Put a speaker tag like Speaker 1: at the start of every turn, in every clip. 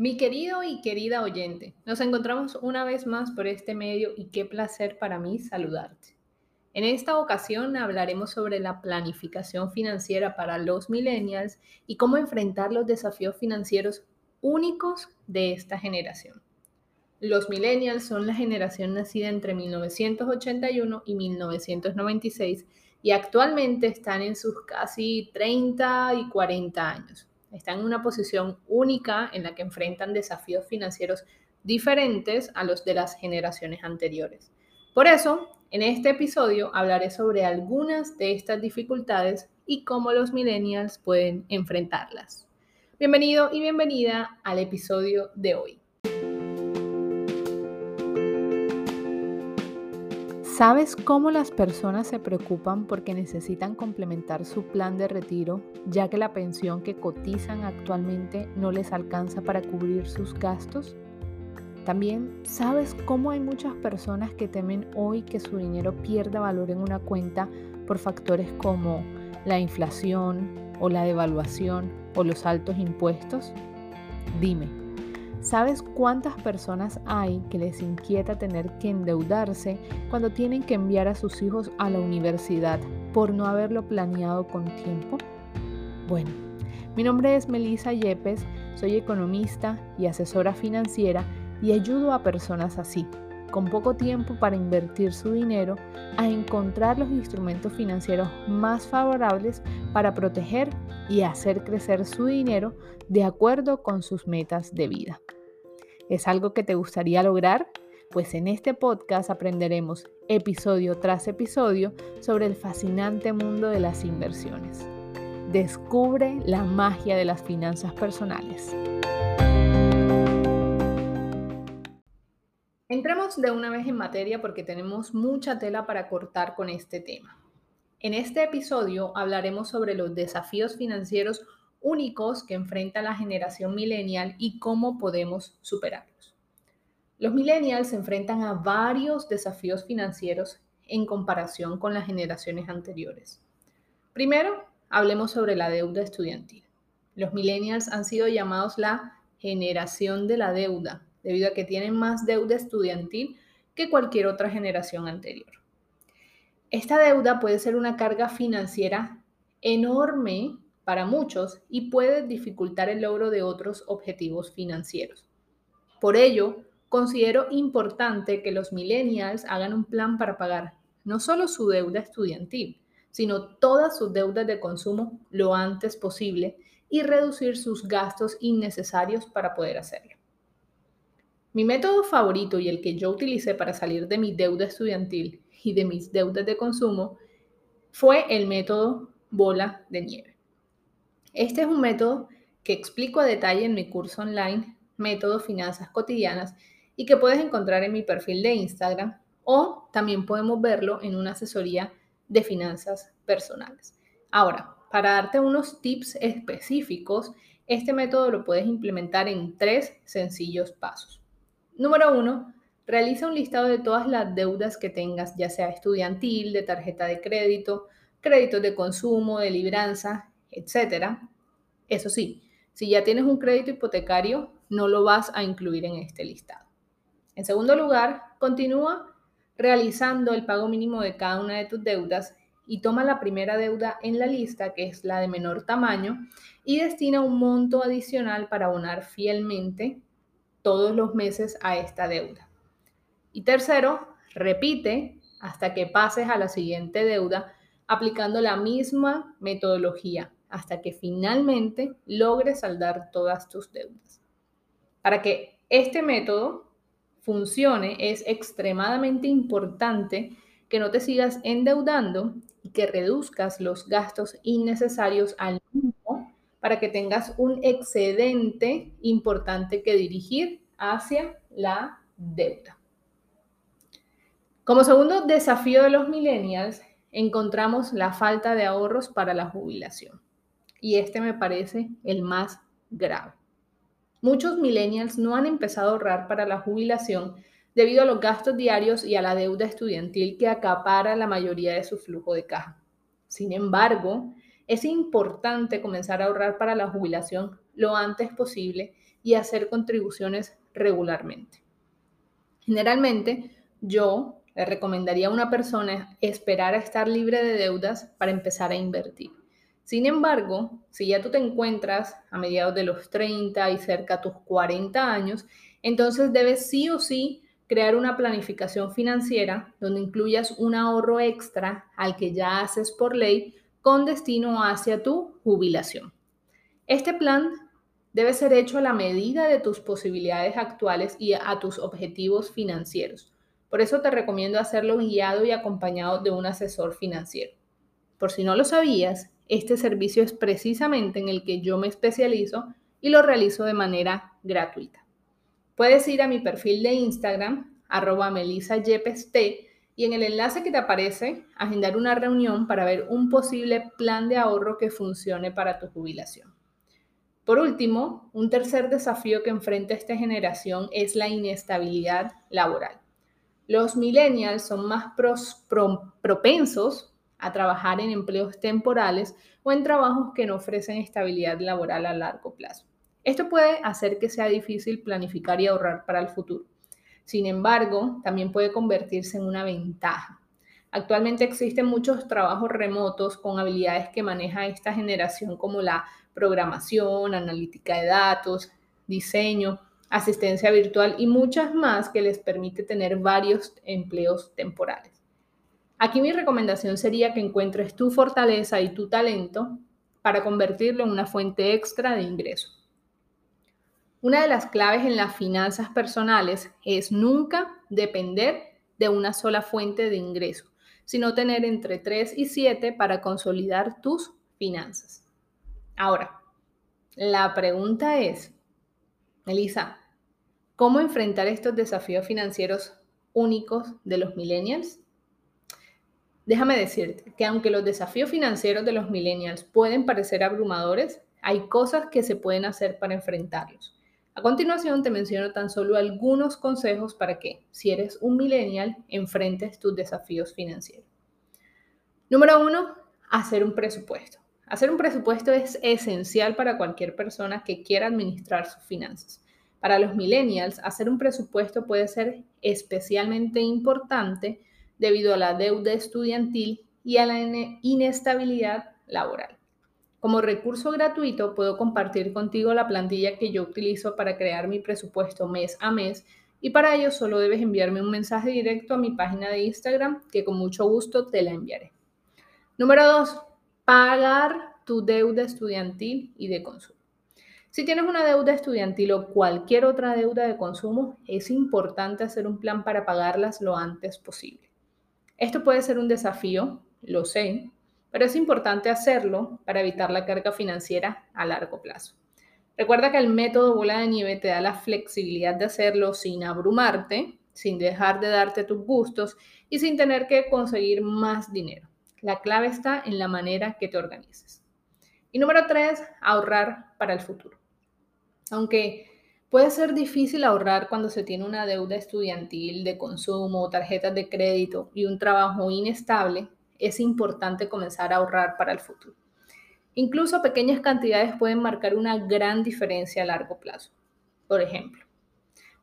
Speaker 1: Mi querido y querida oyente, nos encontramos una vez más por este medio y qué placer para mí saludarte. En esta ocasión hablaremos sobre la planificación financiera para los millennials y cómo enfrentar los desafíos financieros únicos de esta generación. Los millennials son la generación nacida entre 1981 y 1996 y actualmente están en sus casi 30 y 40 años. Están en una posición única en la que enfrentan desafíos financieros diferentes a los de las generaciones anteriores. Por eso, en este episodio hablaré sobre algunas de estas dificultades y cómo los millennials pueden enfrentarlas. Bienvenido y bienvenida al episodio de hoy. ¿Sabes cómo las personas se preocupan porque necesitan complementar su plan de retiro, ya que la pensión que cotizan actualmente no les alcanza para cubrir sus gastos? También, ¿sabes cómo hay muchas personas que temen hoy que su dinero pierda valor en una cuenta por factores como la inflación o la devaluación o los altos impuestos? Dime, ¿Sabes cuántas personas hay que les inquieta tener que endeudarse cuando tienen que enviar a sus hijos a la universidad por no haberlo planeado con tiempo? Bueno, mi nombre es Melissa Yepes, soy economista y asesora financiera y ayudo a personas así, con poco tiempo para invertir su dinero, a encontrar los instrumentos financieros más favorables para proteger y hacer crecer su dinero de acuerdo con sus metas de vida. ¿Es algo que te gustaría lograr? Pues en este podcast aprenderemos episodio tras episodio sobre el fascinante mundo de las inversiones. Descubre la magia de las finanzas personales. Entremos de una vez en materia porque tenemos mucha tela para cortar con este tema. En este episodio hablaremos sobre los desafíos financieros únicos que enfrenta la generación millennial y cómo podemos superarlos. Los millennials se enfrentan a varios desafíos financieros en comparación con las generaciones anteriores. Primero, hablemos sobre la deuda estudiantil. Los millennials han sido llamados la generación de la deuda, debido a que tienen más deuda estudiantil que cualquier otra generación anterior. Esta deuda puede ser una carga financiera enorme para muchos y puede dificultar el logro de otros objetivos financieros. Por ello, considero importante que los millennials hagan un plan para pagar no solo su deuda estudiantil, sino todas sus deudas de consumo lo antes posible y reducir sus gastos innecesarios para poder hacerlo. Mi método favorito y el que yo utilicé para salir de mi deuda estudiantil y de mis deudas de consumo fue el método bola de nieve. Este es un método que explico a detalle en mi curso online, Método Finanzas Cotidianas, y que puedes encontrar en mi perfil de Instagram o también podemos verlo en una asesoría de finanzas personales. Ahora, para darte unos tips específicos, este método lo puedes implementar en tres sencillos pasos. Número uno, realiza un listado de todas las deudas que tengas, ya sea estudiantil, de tarjeta de crédito, créditos de consumo, de libranza etcétera. Eso sí, si ya tienes un crédito hipotecario, no lo vas a incluir en este listado. En segundo lugar, continúa realizando el pago mínimo de cada una de tus deudas y toma la primera deuda en la lista, que es la de menor tamaño, y destina un monto adicional para abonar fielmente todos los meses a esta deuda. Y tercero, repite hasta que pases a la siguiente deuda aplicando la misma metodología hasta que finalmente logres saldar todas tus deudas. Para que este método funcione es extremadamente importante que no te sigas endeudando y que reduzcas los gastos innecesarios al mínimo para que tengas un excedente importante que dirigir hacia la deuda. Como segundo desafío de los millennials, encontramos la falta de ahorros para la jubilación y este me parece el más grave. Muchos millennials no han empezado a ahorrar para la jubilación debido a los gastos diarios y a la deuda estudiantil que acapara la mayoría de su flujo de caja. Sin embargo, es importante comenzar a ahorrar para la jubilación lo antes posible, y hacer contribuciones regularmente. Generalmente, yo le recomendaría a una persona esperar a estar libre de deudas para empezar a invertir. Sin embargo, si ya tú te encuentras a mediados de los 30 y cerca a tus 40 años, entonces debes sí o sí crear una planificación financiera donde incluyas un ahorro extra al que ya haces por ley con destino hacia tu jubilación. Este plan debe ser hecho a la medida de tus posibilidades actuales y a tus objetivos financieros. Por eso te recomiendo hacerlo guiado y acompañado de un asesor financiero. Por si no lo sabías, este servicio es precisamente en el que yo me especializo y lo realizo de manera gratuita. Puedes ir a mi perfil de Instagram, arroba melisayepest, y en el enlace que te aparece, agendar una reunión para ver un posible plan de ahorro que funcione para tu jubilación. Por último, un tercer desafío que enfrenta esta generación es la inestabilidad laboral. Los millennials son más propensos a trabajar en empleos temporales o en trabajos que no ofrecen estabilidad laboral a largo plazo. Esto puede hacer que sea difícil planificar y ahorrar para el futuro. Sin embargo, también puede convertirse en una ventaja. Actualmente existen muchos trabajos remotos con habilidades que maneja esta generación como la programación, analítica de datos, diseño, asistencia virtual y muchas más que les permite tener varios empleos temporales. Aquí mi recomendación sería que encuentres tu fortaleza y tu talento para convertirlo en una fuente extra de ingreso. Una de las claves en las finanzas personales es nunca depender de una sola fuente de ingreso, sino tener entre 3 y 7 para consolidar tus finanzas. Ahora, la pregunta es, Elisa, ¿Cómo enfrentar estos desafíos financieros únicos de los millennials? Déjame decirte que aunque los desafíos financieros de los millennials pueden parecer abrumadores, hay cosas que se pueden hacer para enfrentarlos. A continuación te menciono tan solo algunos consejos para que, si eres un millennial, enfrentes tus desafíos financieros. Número uno, hacer un presupuesto. Hacer un presupuesto es esencial para cualquier persona que quiera administrar sus finanzas. Para los millennials, hacer un presupuesto puede ser especialmente importante debido a la deuda estudiantil y a la inestabilidad laboral. Como recurso gratuito, puedo compartir contigo la plantilla que yo utilizo para crear mi presupuesto mes a mes y para ello solo debes enviarme un mensaje directo a mi página de Instagram que con mucho gusto te la enviaré. Número 2. Pagar tu deuda estudiantil y de consumo. Si tienes una deuda estudiantil o cualquier otra deuda de consumo, es importante hacer un plan para pagarlas lo antes posible. Esto puede ser un desafío, lo sé, pero es importante hacerlo para evitar la carga financiera a largo plazo. Recuerda que el método bola de nieve te da la flexibilidad de hacerlo sin abrumarte, sin dejar de darte tus gustos y sin tener que conseguir más dinero. La clave está en la manera que te organices. Y número tres, ahorrar para el futuro. Aunque puede ser difícil ahorrar cuando se tiene una deuda estudiantil de consumo, tarjetas de crédito y un trabajo inestable, es importante comenzar a ahorrar para el futuro. Incluso pequeñas cantidades pueden marcar una gran diferencia a largo plazo. Por ejemplo,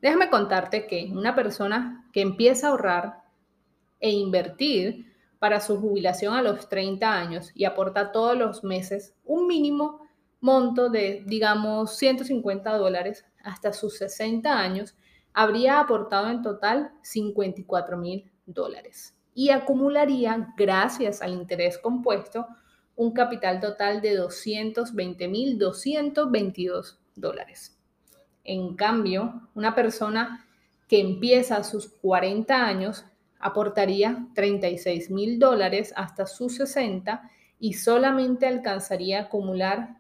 Speaker 1: déjame contarte que una persona que empieza a ahorrar e invertir para su jubilación a los 30 años y aporta todos los meses un mínimo monto de, digamos, 150 dólares hasta sus 60 años, habría aportado en total 54 mil dólares y acumularía, gracias al interés compuesto, un capital total de 220 mil 222 dólares. En cambio, una persona que empieza a sus 40 años aportaría 36 mil dólares hasta sus 60 y solamente alcanzaría a acumular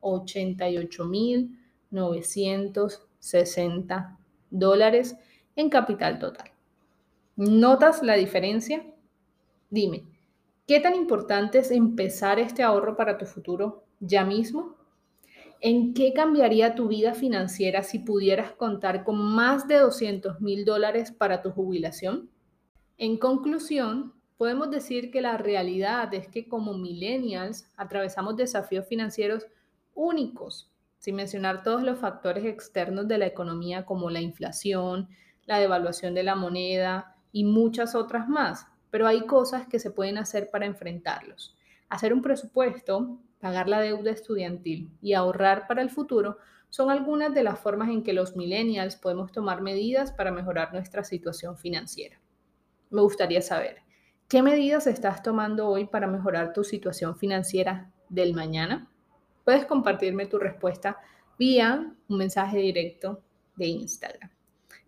Speaker 1: 88.960 dólares en capital total. ¿Notas la diferencia? Dime, ¿qué tan importante es empezar este ahorro para tu futuro ya mismo? ¿En qué cambiaría tu vida financiera si pudieras contar con más de 200 mil dólares para tu jubilación? En conclusión, podemos decir que la realidad es que como millennials atravesamos desafíos financieros únicos. sin mencionar todos los factores externos de la economía como la inflación, la devaluación de la moneda y muchas otras más. Pero hay cosas que se pueden hacer para enfrentarlos. Hacer un presupuesto, pagar la deuda estudiantil y ahorrar para el futuro son algunas de las formas en que los millennials podemos tomar medidas para mejorar nuestra situación financiera. Me gustaría saber, ¿qué medidas estás tomando hoy para mejorar tu situación financiera del mañana? Puedes compartirme tu respuesta vía un mensaje directo de Instagram.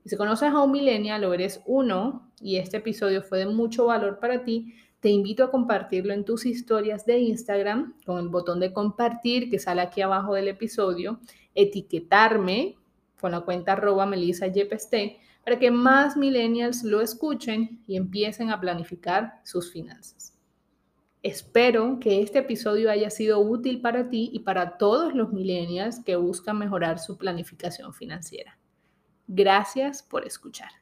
Speaker 1: Si conoces a un millennial o eres uno y este episodio fue de mucho valor para ti, te invito a compartirlo en tus historias de Instagram con el botón de compartir que sale aquí abajo del episodio, etiquetarme con la cuenta arroba Melissa para que más millennials lo escuchen y empiecen a planificar sus finanzas. Espero que este episodio haya sido útil para ti y para todos los millennials que buscan mejorar su planificación financiera. Gracias por escuchar.